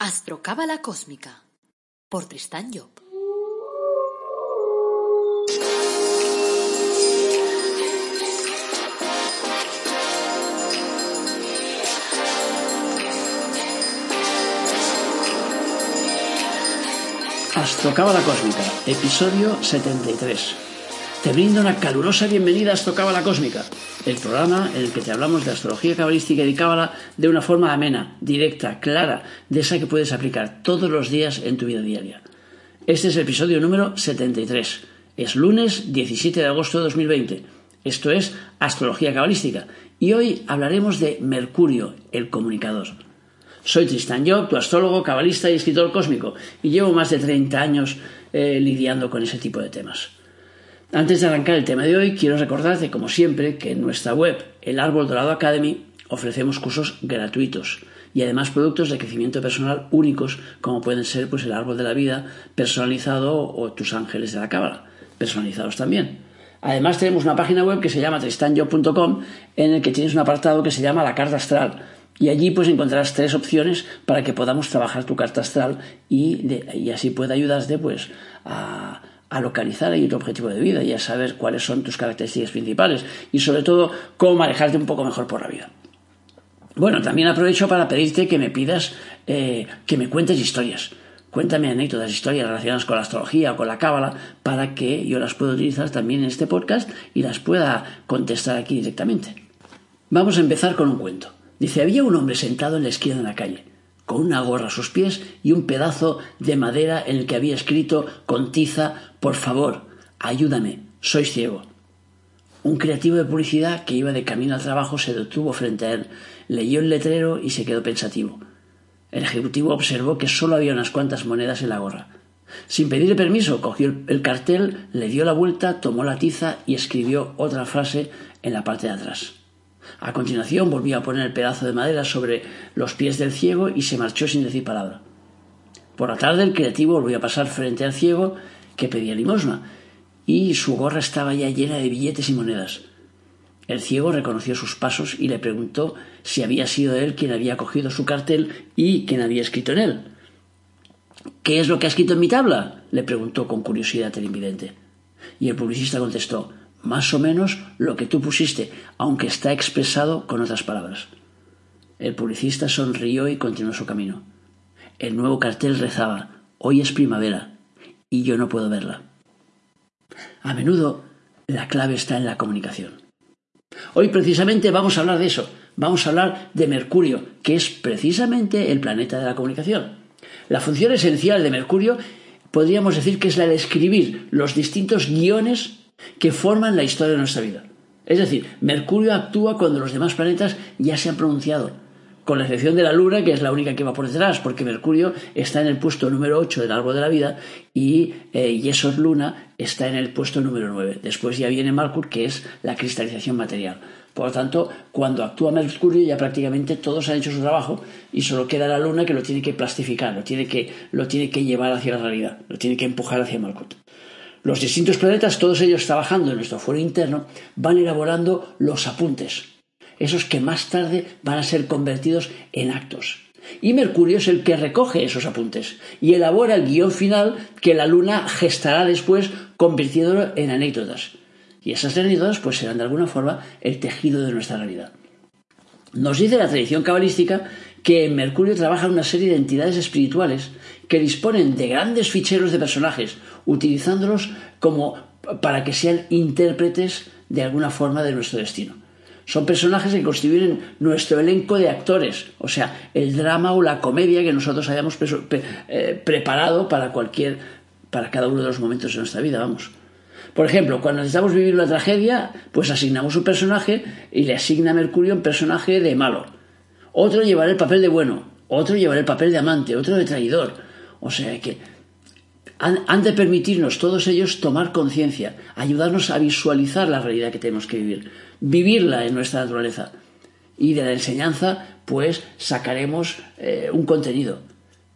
Astrocábala Cósmica por Tristán Job. Astrocábala Cósmica, episodio 73. Te brindo una calurosa bienvenida a Astrocábala Cósmica, el programa en el que te hablamos de astrología cabalística y de cábala de una forma amena, directa, clara, de esa que puedes aplicar todos los días en tu vida diaria. Este es el episodio número 73. Es lunes 17 de agosto de 2020. Esto es Astrología Cabalística y hoy hablaremos de Mercurio, el comunicador. Soy Tristan Job, tu astrólogo, cabalista y escritor cósmico, y llevo más de 30 años eh, lidiando con ese tipo de temas. Antes de arrancar el tema de hoy, quiero recordarte, como siempre, que en nuestra web, el Árbol Dorado Academy, ofrecemos cursos gratuitos y además productos de crecimiento personal únicos, como pueden ser pues, el Árbol de la Vida personalizado o tus ángeles de la cábala, personalizados también. Además tenemos una página web que se llama tristanyo.com en el que tienes un apartado que se llama la carta astral y allí pues encontrarás tres opciones para que podamos trabajar tu carta astral y, y así pueda ayudarte pues a, a localizar ahí tu objetivo de vida y a saber cuáles son tus características principales y sobre todo cómo manejarte un poco mejor por la vida. Bueno, también aprovecho para pedirte que me pidas eh, que me cuentes historias. Cuéntame anécdotas, historias relacionadas con la astrología o con la cábala para que yo las pueda utilizar también en este podcast y las pueda contestar aquí directamente. Vamos a empezar con un cuento. Dice, había un hombre sentado en la esquina de la calle, con una gorra a sus pies y un pedazo de madera en el que había escrito con tiza, por favor, ayúdame, soy ciego. Un creativo de publicidad que iba de camino al trabajo se detuvo frente a él, leyó el letrero y se quedó pensativo. El ejecutivo observó que solo había unas cuantas monedas en la gorra. Sin pedirle permiso, cogió el cartel, le dio la vuelta, tomó la tiza y escribió otra frase en la parte de atrás. A continuación volvió a poner el pedazo de madera sobre los pies del ciego y se marchó sin decir palabra. Por la tarde el creativo volvió a pasar frente al ciego que pedía limosna y su gorra estaba ya llena de billetes y monedas. El ciego reconoció sus pasos y le preguntó si había sido él quien había cogido su cartel y quien había escrito en él. ¿Qué es lo que ha escrito en mi tabla? le preguntó con curiosidad el invidente. Y el publicista contestó más o menos lo que tú pusiste, aunque está expresado con otras palabras. El publicista sonrió y continuó su camino. El nuevo cartel rezaba Hoy es primavera y yo no puedo verla. A menudo la clave está en la comunicación. Hoy precisamente vamos a hablar de eso. Vamos a hablar de Mercurio, que es precisamente el planeta de la comunicación. La función esencial de Mercurio podríamos decir que es la de escribir los distintos guiones que forman la historia de nuestra vida. Es decir, Mercurio actúa cuando los demás planetas ya se han pronunciado, con la excepción de la Luna, que es la única que va por detrás, porque Mercurio está en el puesto número 8 del árbol de la vida y eh, Luna está en el puesto número 9. Después ya viene Mercurio, que es la cristalización material. Por lo tanto, cuando actúa Mercurio ya prácticamente todos han hecho su trabajo y solo queda la Luna que lo tiene que plastificar, lo tiene que, lo tiene que llevar hacia la realidad, lo tiene que empujar hacia Mercurio. Los distintos planetas, todos ellos trabajando en nuestro fuero interno, van elaborando los apuntes, esos que más tarde van a ser convertidos en actos. Y Mercurio es el que recoge esos apuntes y elabora el guion final que la Luna gestará después convirtiéndolo en anécdotas. Y esas anécdotas pues serán de alguna forma el tejido de nuestra realidad. Nos dice la tradición cabalística que en Mercurio trabaja una serie de entidades espirituales que disponen de grandes ficheros de personajes, utilizándolos como para que sean intérpretes de alguna forma de nuestro destino. Son personajes que constituyen nuestro elenco de actores, o sea, el drama o la comedia que nosotros hayamos eh, preparado para cualquier, para cada uno de los momentos de nuestra vida, vamos. Por ejemplo, cuando necesitamos vivir una tragedia, pues asignamos un personaje y le asigna a Mercurio un personaje de malo. Otro llevará el papel de bueno, otro llevará el papel de amante, otro de traidor. O sea que han, de permitirnos todos ellos tomar conciencia, ayudarnos a visualizar la realidad que tenemos que vivir, vivirla en nuestra naturaleza. Y de la enseñanza, pues sacaremos eh, un contenido.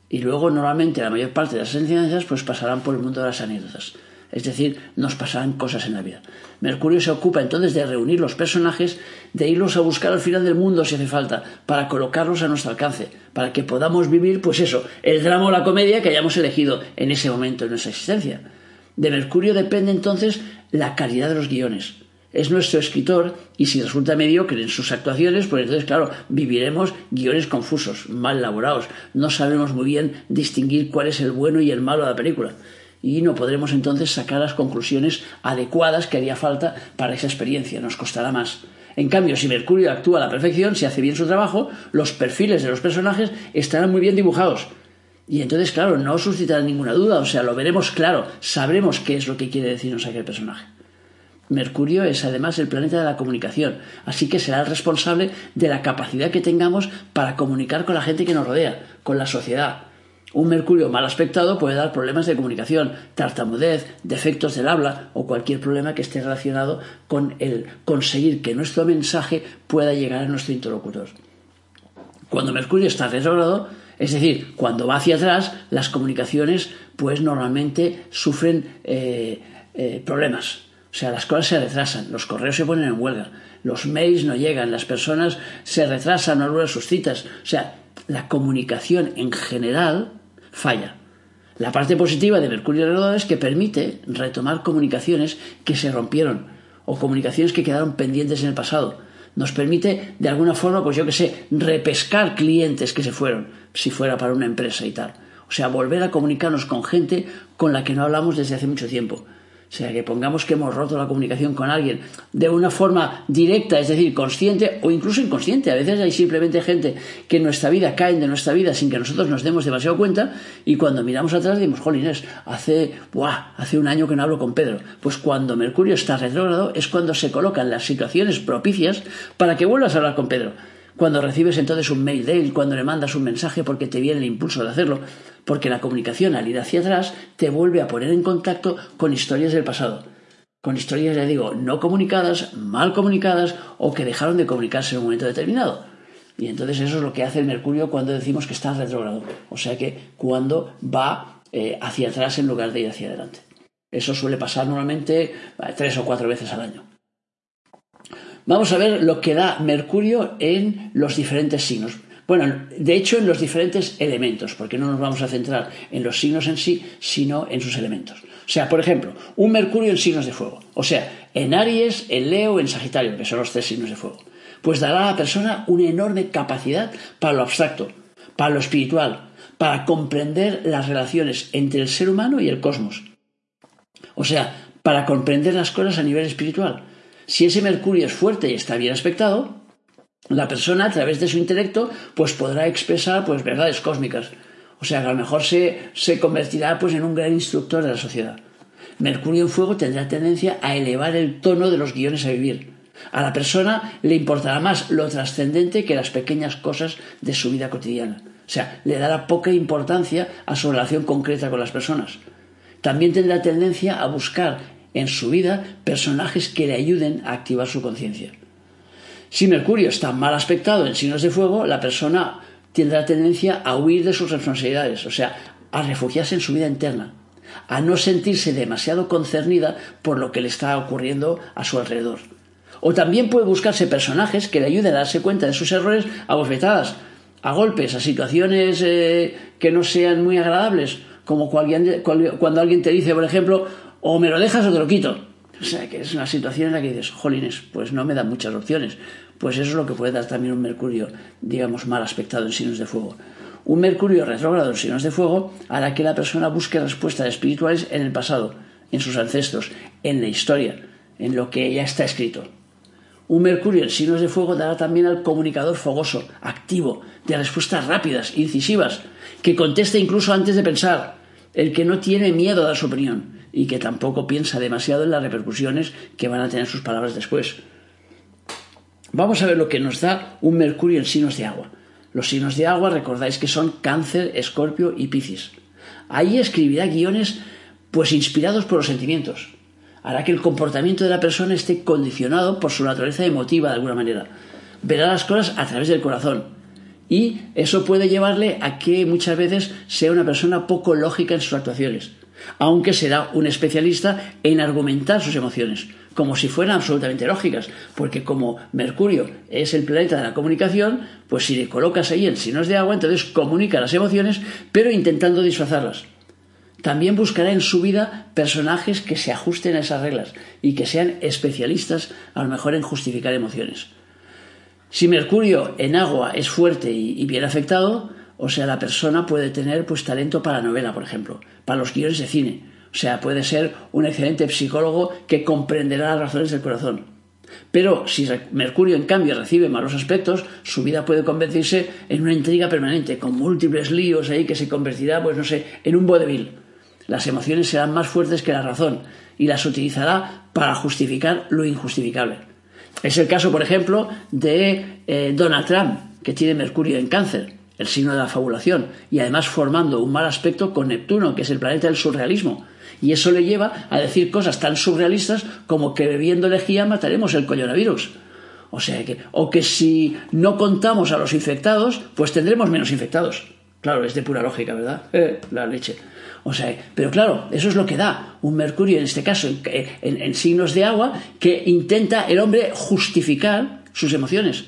Y luego, normalmente, la mayor parte de las enseñanzas, pues pasarán por el mundo de las anécdotas. es decir, nos pasarán cosas en la vida. Mercurio se ocupa entonces de reunir los personajes, de irlos a buscar al final del mundo si hace falta, para colocarlos a nuestro alcance, para que podamos vivir, pues eso, el drama o la comedia que hayamos elegido en ese momento de nuestra existencia. De Mercurio depende entonces la calidad de los guiones. Es nuestro escritor y si resulta mediocre en sus actuaciones, pues entonces, claro, viviremos guiones confusos, mal elaborados. No sabemos muy bien distinguir cuál es el bueno y el malo de la película y no podremos entonces sacar las conclusiones adecuadas que haría falta para esa experiencia, nos costará más. En cambio, si Mercurio actúa a la perfección, si hace bien su trabajo, los perfiles de los personajes estarán muy bien dibujados. Y entonces, claro, no suscitará ninguna duda, o sea, lo veremos claro, sabremos qué es lo que quiere decirnos aquel personaje. Mercurio es además el planeta de la comunicación, así que será el responsable de la capacidad que tengamos para comunicar con la gente que nos rodea, con la sociedad, un mercurio mal aspectado puede dar problemas de comunicación, tartamudez, defectos del habla o cualquier problema que esté relacionado con el conseguir que nuestro mensaje pueda llegar a nuestro interlocutor. Cuando Mercurio está retrógrado, es decir, cuando va hacia atrás, las comunicaciones pues normalmente sufren eh, eh, problemas. O sea, las cosas se retrasan, los correos se ponen en huelga, los mails no llegan, las personas se retrasan, no logran sus citas. O sea, la comunicación en general falla. La parte positiva de Mercurio retrógrado es que permite retomar comunicaciones que se rompieron o comunicaciones que quedaron pendientes en el pasado. Nos permite, de alguna forma, pues yo que sé, repescar clientes que se fueron, si fuera para una empresa y tal. O sea, volver a comunicarnos con gente con la que no hablamos desde hace mucho tiempo. Sea, que pongamos que hemos roto la comunicación con alguien de una forma directa, es decir, consciente o incluso inconsciente. A veces hay simplemente gente que en nuestra vida caen de nuestra vida sin que nosotros nos demos demasiado cuenta y cuando miramos atrás decimos, jolines, hace, buah, hace un año que no hablo con Pedro. Pues cuando Mercurio está retrógrado es cuando se colocan las situaciones propicias para que vuelvas a hablar con Pedro. Cuando recibes entonces un mail de él, cuando le mandas un mensaje porque te viene el impulso de hacerlo, porque la comunicación al ir hacia atrás te vuelve a poner en contacto con historias del pasado, con historias, ya digo, no comunicadas, mal comunicadas o que dejaron de comunicarse en un momento determinado. Y entonces eso es lo que hace el Mercurio cuando decimos que está retrógrado, o sea que cuando va eh, hacia atrás en lugar de ir hacia adelante. Eso suele pasar normalmente eh, tres o cuatro veces al año. Vamos a ver lo que da Mercurio en los diferentes signos. Bueno, de hecho en los diferentes elementos, porque no nos vamos a centrar en los signos en sí, sino en sus elementos. O sea, por ejemplo, un Mercurio en signos de fuego. O sea, en Aries, en Leo, en Sagitario, que son los tres signos de fuego. Pues dará a la persona una enorme capacidad para lo abstracto, para lo espiritual, para comprender las relaciones entre el ser humano y el cosmos. O sea, para comprender las cosas a nivel espiritual. Si ese Mercurio es fuerte y está bien aspectado, la persona a través de su intelecto pues podrá expresar pues verdades cósmicas. O sea, a lo mejor se, se convertirá pues en un gran instructor de la sociedad. Mercurio en fuego tendrá tendencia a elevar el tono de los guiones a vivir. A la persona le importará más lo trascendente que las pequeñas cosas de su vida cotidiana. O sea, le dará poca importancia a su relación concreta con las personas. También tendrá tendencia a buscar en su vida personajes que le ayuden a activar su conciencia. Si Mercurio está mal aspectado en signos de fuego, la persona tendrá tendencia a huir de sus responsabilidades, o sea, a refugiarse en su vida interna, a no sentirse demasiado concernida por lo que le está ocurriendo a su alrededor. O también puede buscarse personajes que le ayuden a darse cuenta de sus errores a bofetadas, a golpes, a situaciones eh, que no sean muy agradables, como cuando alguien te dice, por ejemplo, o me lo dejas o te lo quito. O sea, que es una situación en la que dices, jolines, pues no me da muchas opciones. Pues eso es lo que puede dar también un Mercurio, digamos, mal aspectado en signos de fuego. Un Mercurio retrógrado en signos de fuego hará que la persona busque respuestas espirituales en el pasado, en sus ancestros, en la historia, en lo que ya está escrito. Un Mercurio en signos de fuego dará también al comunicador fogoso, activo, de respuestas rápidas, incisivas, que conteste incluso antes de pensar, el que no tiene miedo a dar su opinión, y que tampoco piensa demasiado en las repercusiones que van a tener sus palabras después. Vamos a ver lo que nos da un Mercurio en signos de agua. Los signos de agua recordáis que son Cáncer, Escorpio y Piscis. Ahí escribirá guiones pues inspirados por los sentimientos. Hará que el comportamiento de la persona esté condicionado por su naturaleza emotiva de alguna manera. Verá las cosas a través del corazón. Y eso puede llevarle a que muchas veces sea una persona poco lógica en sus actuaciones aunque será un especialista en argumentar sus emociones, como si fueran absolutamente lógicas, porque como Mercurio es el planeta de la comunicación, pues si le colocas ahí en signos de agua, entonces comunica las emociones, pero intentando disfrazarlas. También buscará en su vida personajes que se ajusten a esas reglas y que sean especialistas a lo mejor en justificar emociones. Si Mercurio en agua es fuerte y, bien afectado, o sea, la persona puede tener pues talento para la novela, por ejemplo, para los guiones de cine. O sea, puede ser un excelente psicólogo que comprenderá las razones del corazón. Pero si Mercurio, en cambio, recibe malos aspectos, su vida puede convertirse en una intriga permanente, con múltiples líos ahí que se convertirá, pues no sé, en un vodevil. Las emociones serán más fuertes que la razón y las utilizará para justificar lo injustificable. Es el caso, por ejemplo, de eh, Donald Trump, que tiene Mercurio en cáncer, el signo de la fabulación, y además formando un mal aspecto con Neptuno, que es el planeta del surrealismo. Y eso le lleva a decir cosas tan surrealistas como que bebiendo lejía mataremos el coronavirus. O sea que, o que si no contamos a los infectados, pues tendremos menos infectados. Claro, es de pura lógica, ¿verdad? Eh, la leche. O sea, pero claro, eso es lo que da un Mercurio, en este caso, en, signos de agua, que intenta el hombre justificar sus emociones,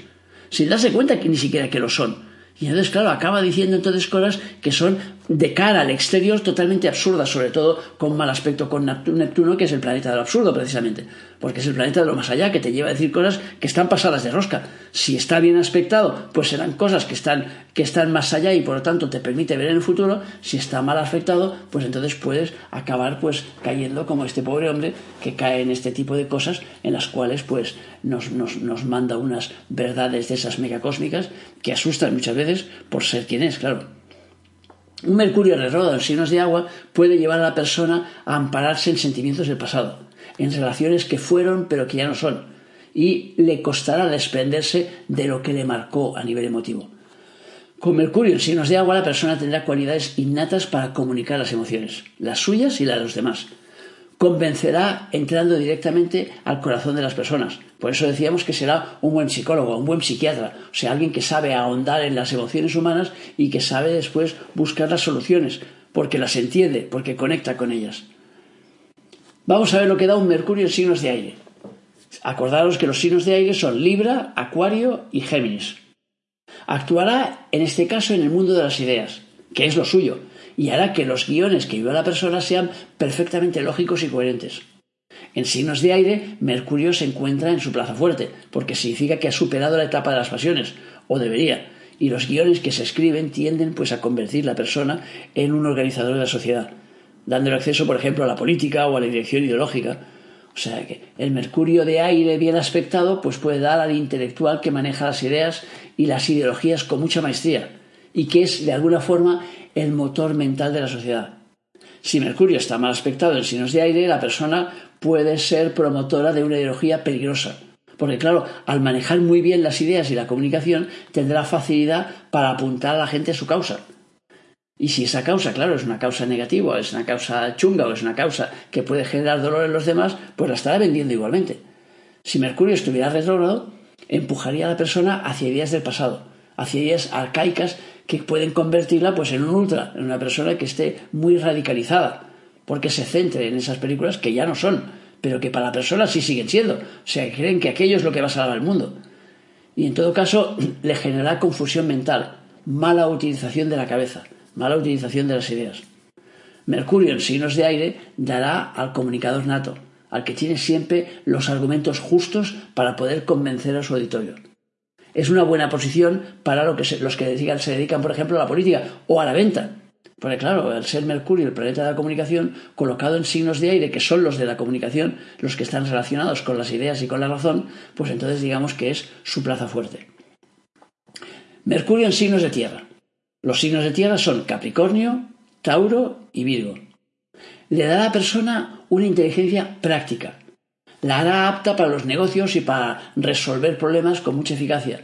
sin darse cuenta que ni siquiera que lo son. Y entonces, claro, acaba diciendo entonces cosas que son de cara al exterior totalmente absurdas, sobre todo con mal aspecto con Neptuno, que es el planeta del absurdo precisamente, porque es el planeta de lo más allá, que te lleva a decir cosas que están pasadas de rosca. Si está bien aspectado, pues serán cosas que están, que están más allá y por lo tanto te permite ver en el futuro. Si está mal afectado, pues entonces puedes acabar pues cayendo como este pobre hombre que cae en este tipo de cosas en las cuales pues nos, nos, nos manda unas verdades de esas megacósmicas que asustan muchas veces por ser quien es, claro. Un Mercurio retrógrado en signos de agua puede llevar a la persona a ampararse en sentimientos del pasado, en relaciones que fueron pero que ya no son, y le costará desprenderse de lo que le marcó a nivel emotivo. Con Mercurio en signos de agua la persona tendrá cualidades innatas para comunicar las emociones, las suyas y las de los demás, convencerá entrando directamente al corazón de las personas. Por eso decíamos que será un buen psicólogo, un buen psiquiatra, o sea, alguien que sabe ahondar en las emociones humanas y que sabe después buscar las soluciones, porque las entiende, porque conecta con ellas. Vamos a ver lo que da un Mercurio en signos de aire. Acordaros que los signos de aire son Libra, Acuario y Géminis. Actuará en este caso en el mundo de las ideas, que es lo suyo, y hará que los guiones que viva la persona sean perfectamente lógicos y coherentes. En signos de aire, Mercurio se encuentra en su plaza fuerte, porque significa que ha superado la etapa de las pasiones, o debería, y los guiones que se escriben tienden pues a convertir la persona en un organizador de la sociedad, dándole acceso, por ejemplo, a la política o a la dirección ideológica. O sea que el Mercurio de aire bien aspectado pues puede dar al intelectual que maneja las ideas y las ideologías con mucha maestría y que es de alguna forma el motor mental de la sociedad. Si Mercurio está mal aspectado en signos de aire, la persona puede ser promotora de una ideología peligrosa. Porque claro, al manejar muy bien las ideas y la comunicación, tendrá facilidad para apuntar a la gente a su causa. Y si esa causa, claro, es una causa negativa, es una causa chunga o es una causa que puede generar dolor en los demás, pues la estará vendiendo igualmente. Si Mercurio estuviera retrógrado, empujaría a la persona hacia ideas del pasado, hacia ideas arcaicas que pueden convertirla pues en un ultra, en una persona que esté muy radicalizada, porque se centre en esas películas que ya no son, pero que para la persona sí siguen siendo. O sea, creen que aquello es lo que va a salvar al mundo. Y en todo caso, le generará confusión mental, mala utilización de la cabeza, mala utilización de las ideas. Mercurio en signos de aire dará al comunicador nato, al que tiene siempre los argumentos justos para poder convencer a su auditorio es una buena posición para lo que los que se dedican, por ejemplo, a la política o a la venta. Porque claro, al ser Mercurio el planeta de la comunicación, colocado en signos de aire, que son los de la comunicación, los que están relacionados con las ideas y con la razón, pues entonces digamos que es su plaza fuerte. Mercurio en signos de tierra. Los signos de tierra son Capricornio, Tauro y Virgo. Le da a la persona una inteligencia práctica, la hará apta para los negocios y para resolver problemas con mucha eficacia.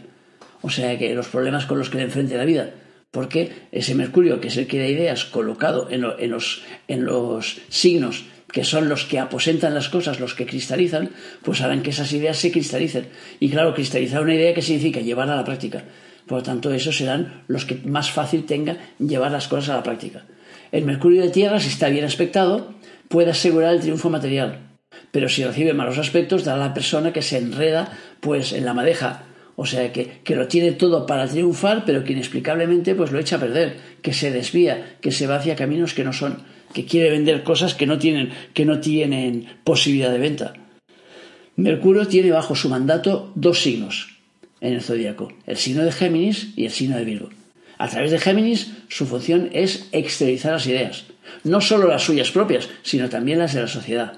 O sea que los problemas con los que le enfrente la vida. Porque ese Mercurio, que es el que da ideas, colocado en, los, en los signos que son los que aposentan las cosas, los que cristalizan, pues harán que esas ideas se cristalicen. Y claro, cristalizar una idea que significa llevarla a la práctica. Por lo tanto, esos serán los que más fácil tenga llevar las cosas a la práctica. El mercurio de tierra, si está bien aspectado, puede asegurar el triunfo material, pero si recibe malos aspectos, dará a la persona que se enreda pues en la madeja, o sea que, que, lo tiene todo para triunfar, pero que inexplicablemente pues lo echa a perder, que se desvía, que se va hacia caminos que no son, que quiere vender cosas que no tienen, que no tienen posibilidad de venta. Mercurio tiene bajo su mandato dos signos en el zodíaco, el signo de Géminis y el signo de Virgo. A través de Géminis, su función es exteriorizar las ideas, no solo las suyas propias, sino también las de la sociedad.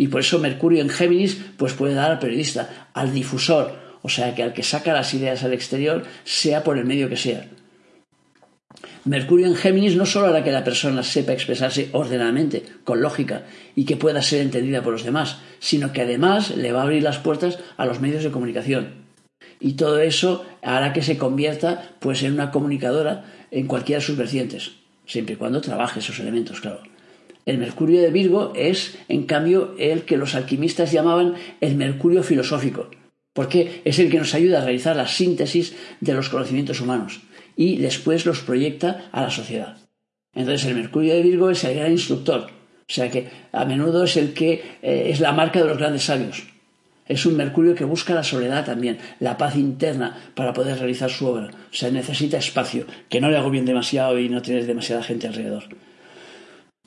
Y por eso Mercurio en Géminis pues puede dar al periodista, al difusor, o sea que al que saca las ideas al exterior, sea por el medio que sea. Mercurio en Géminis no solo hará que la persona sepa expresarse ordenadamente, con lógica, y que pueda ser entendida por los demás, sino que además le va a abrir las puertas a los medios de comunicación. Y todo eso hará que se convierta pues en una comunicadora en cualquiera de sus vertientes, siempre y cuando trabaje esos elementos, claro. El Mercurio de Virgo es, en cambio, el que los alquimistas llamaban el Mercurio filosófico, porque es el que nos ayuda a realizar la síntesis de los conocimientos humanos y después los proyecta a la sociedad. Entonces el Mercurio de Virgo es el gran instructor, o sea que a menudo es el que eh, es la marca de los grandes sabios. Es un Mercurio que busca la soledad también, la paz interna para poder realizar su obra. O sea, necesita espacio, que no le hago bien demasiado y no tienes demasiada gente alrededor.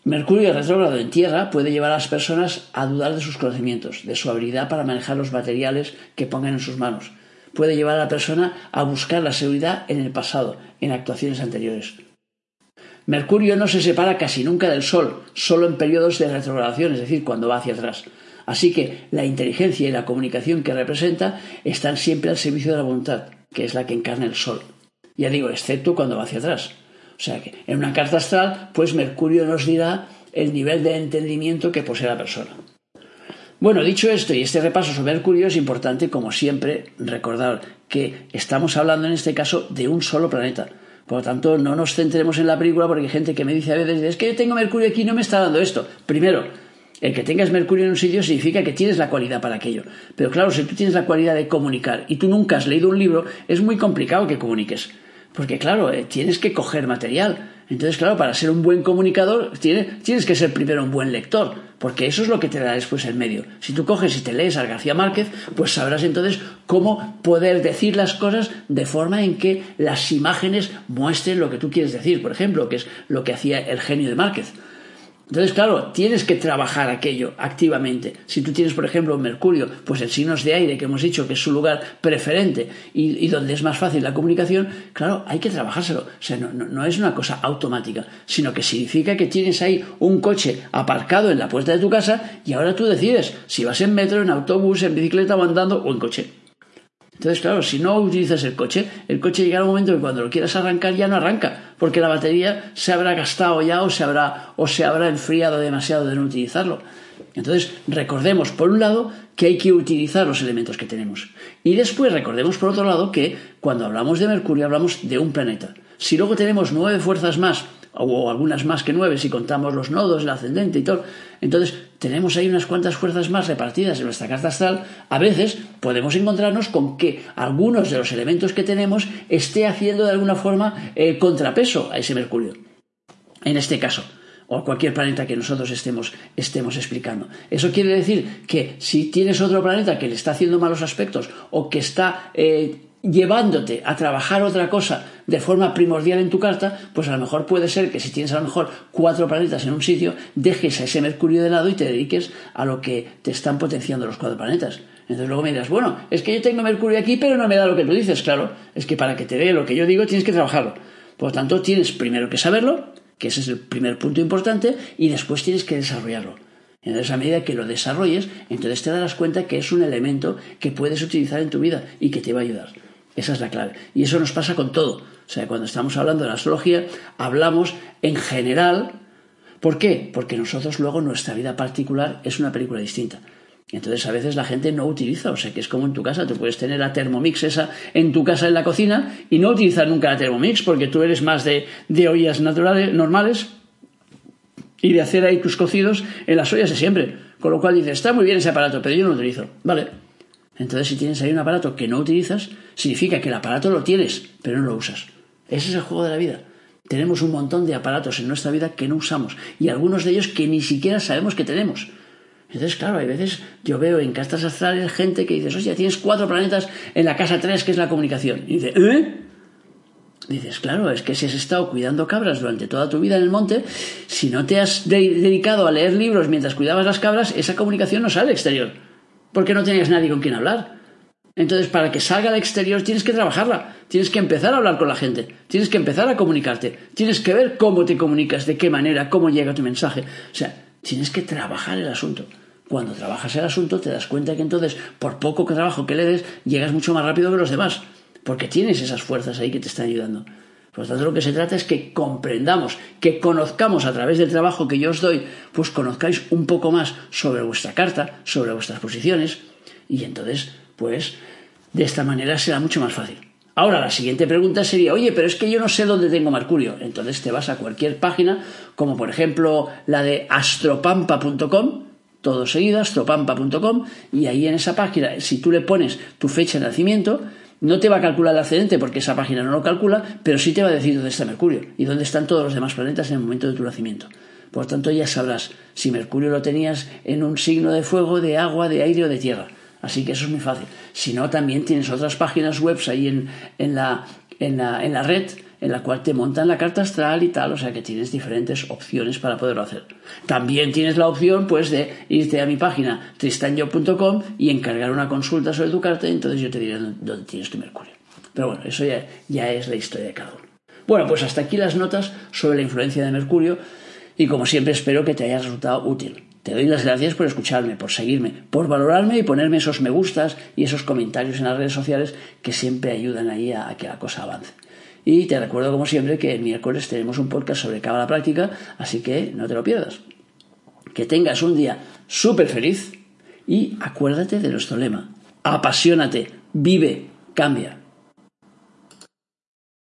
Mercurio retrógrado en Tierra puede llevar a las personas a dudar de sus conocimientos, de su habilidad para manejar los materiales que pongan en sus manos, puede llevar a la persona a buscar la seguridad en el pasado, en actuaciones anteriores. Mercurio no se separa casi nunca del Sol, solo en periodos de retrogradación, es decir, cuando va hacia atrás. Así que la inteligencia y la comunicación que representa están siempre al servicio de la voluntad, que es la que encarna el Sol. Ya digo, excepto cuando va hacia atrás. O sea que en una carta astral, pues Mercurio nos dirá el nivel de entendimiento que posee la persona. Bueno, dicho esto y este repaso sobre Mercurio, es importante, como siempre, recordar que estamos hablando en este caso de un solo planeta. Por lo tanto, no nos centremos en la película porque hay gente que me dice a veces, es que yo tengo Mercurio aquí y no me está dando esto. Primero, el que tengas Mercurio en un sitio significa que tienes la cualidad para aquello. Pero claro, si tú tienes la cualidad de comunicar y tú nunca has leído un libro, es muy complicado que comuniques. Porque claro, eh, tienes que coger material. Entonces, claro, para ser un buen comunicador tienes que ser primero un buen lector, porque eso es lo que te da después el medio. Si tú coges y te lees a García Márquez, pues sabrás entonces cómo poder decir las cosas de forma en que las imágenes muestren lo que tú quieres decir, por ejemplo, que es lo que hacía el genio de Márquez. Entonces, claro, tienes que trabajar aquello activamente. Si tú tienes, por ejemplo, Mercurio, pues el signos de aire, que hemos dicho que es su lugar preferente y, donde es más fácil la comunicación, claro, hay que trabajárselo. O sea, no, no, es una cosa automática, sino que significa que tienes ahí un coche aparcado en la puerta de tu casa y ahora tú decides si vas en metro, en autobús, en bicicleta o andando o en coche. Entonces, claro, si no utilizas el coche, el coche llegará un momento que cuando lo quieras arrancar ya no arranca, porque la batería se habrá gastado ya o se habrá, o se habrá enfriado demasiado de no utilizarlo. Entonces, recordemos, por un lado, que hay que utilizar los elementos que tenemos. Y después recordemos, por otro lado, que cuando hablamos de Mercurio hablamos de un planeta. Si luego tenemos nueve fuerzas más o algunas más que nueve si contamos los nodos, el ascendente y todo. Entonces, tenemos ahí unas cuantas fuerzas más repartidas en nuestra carta astral. A veces podemos encontrarnos con que algunos de los elementos que tenemos esté haciendo de alguna forma el contrapeso a ese Mercurio. En este caso o cualquier planeta que nosotros estemos, estemos explicando. Eso quiere decir que si tienes otro planeta que le está haciendo malos aspectos o que está eh, llevándote a trabajar otra cosa de forma primordial en tu carta, pues a lo mejor puede ser que si tienes a lo mejor cuatro planetas en un sitio, dejes a ese Mercurio de lado y te dediques a lo que te están potenciando los cuatro planetas. Entonces luego me dirás, bueno, es que yo tengo Mercurio aquí, pero no me da lo que tú dices. Claro, es que para que te dé lo que yo digo tienes que trabajarlo. Por lo tanto, tienes primero que saberlo, que ese es el primer punto importante, y después tienes que desarrollarlo. Entonces, a medida que lo desarrolles, entonces te darás cuenta que es un elemento que puedes utilizar en tu vida y que te va a ayudar. Esa es la clave. Y eso nos pasa con todo. O sea, cuando estamos hablando de la astrología, hablamos en general. ¿Por qué? Porque nosotros luego nuestra vida particular es una película distinta. Entonces a veces la gente no utiliza, o sea que es como en tu casa, tú puedes tener la Thermomix esa en tu casa en la cocina y no utilizar nunca la Thermomix porque tú eres más de, de ollas naturales, normales y de hacer ahí tus cocidos en las ollas de siempre. Con lo cual dices, está muy bien ese aparato, pero yo no lo utilizo. Vale, entonces, si tienes ahí un aparato que no utilizas, significa que el aparato lo tienes, pero no lo usas. Ese es el juego de la vida. Tenemos un montón de aparatos en nuestra vida que no usamos y algunos de ellos que ni siquiera sabemos que tenemos. Entonces, claro, hay veces yo veo en castas astrales gente que dices, oye, tienes cuatro planetas en la casa tres, que es la comunicación. Y dice, ¿eh? Dices, claro, es que si has estado cuidando cabras durante toda tu vida en el monte, si no te has dedicado a leer libros mientras cuidabas las cabras, esa comunicación no sale al exterior, porque no tenías nadie con quien hablar. Entonces, para que salga al exterior tienes que trabajarla, tienes que empezar a hablar con la gente, tienes que empezar a comunicarte, tienes que ver cómo te comunicas, de qué manera, cómo llega tu mensaje. O sea, tienes que trabajar el asunto. Cuando trabajas el asunto te das cuenta que entonces, por poco trabajo que le des, llegas mucho más rápido que los demás porque tienes esas fuerzas ahí que te están ayudando. Por lo tanto, lo que se trata es que comprendamos, que conozcamos a través del trabajo que yo os doy, pues conozcáis un poco más sobre vuestra carta, sobre vuestras posiciones, y entonces, pues, de esta manera será mucho más fácil. Ahora, la siguiente pregunta sería, oye, pero es que yo no sé dónde tengo Mercurio. Entonces te vas a cualquier página, como por ejemplo la de astropampa.com, todo seguido, astropampa.com, y ahí en esa página, si tú le pones tu fecha de nacimiento, no te va a calcular el ascendente porque esa página no lo calcula, pero sí te va a decir dónde está Mercurio y dónde están todos los demás planetas en el momento de tu nacimiento. Por lo tanto, ya sabrás si Mercurio lo tenías en un signo de fuego, de agua, de aire o de tierra. Así que eso es muy fácil. Si no, también tienes otras páginas web ahí en, en, la, en, la, en la red en la cual te montan la carta astral y tal, o sea que tienes diferentes opciones para poderlo hacer. También tienes la opción pues de irte a mi página tristanyo.com y encargar una consulta sobre tu carta y entonces yo te diré dónde tienes tu Mercurio. Pero bueno, eso ya, ya es la historia de cada uno. Bueno, pues hasta aquí las notas sobre la influencia de Mercurio y como siempre espero que te haya resultado útil. Te doy las gracias por escucharme, por seguirme, por valorarme y ponerme esos me gustas y esos comentarios en las redes sociales que siempre ayudan ahí a que la cosa avance. Y te recuerdo, como siempre, que el miércoles tenemos un podcast sobre cábala práctica, así que no te lo pierdas. Que tengas un día súper feliz y acuérdate de nuestro lema. Apasionate, vive, cambia.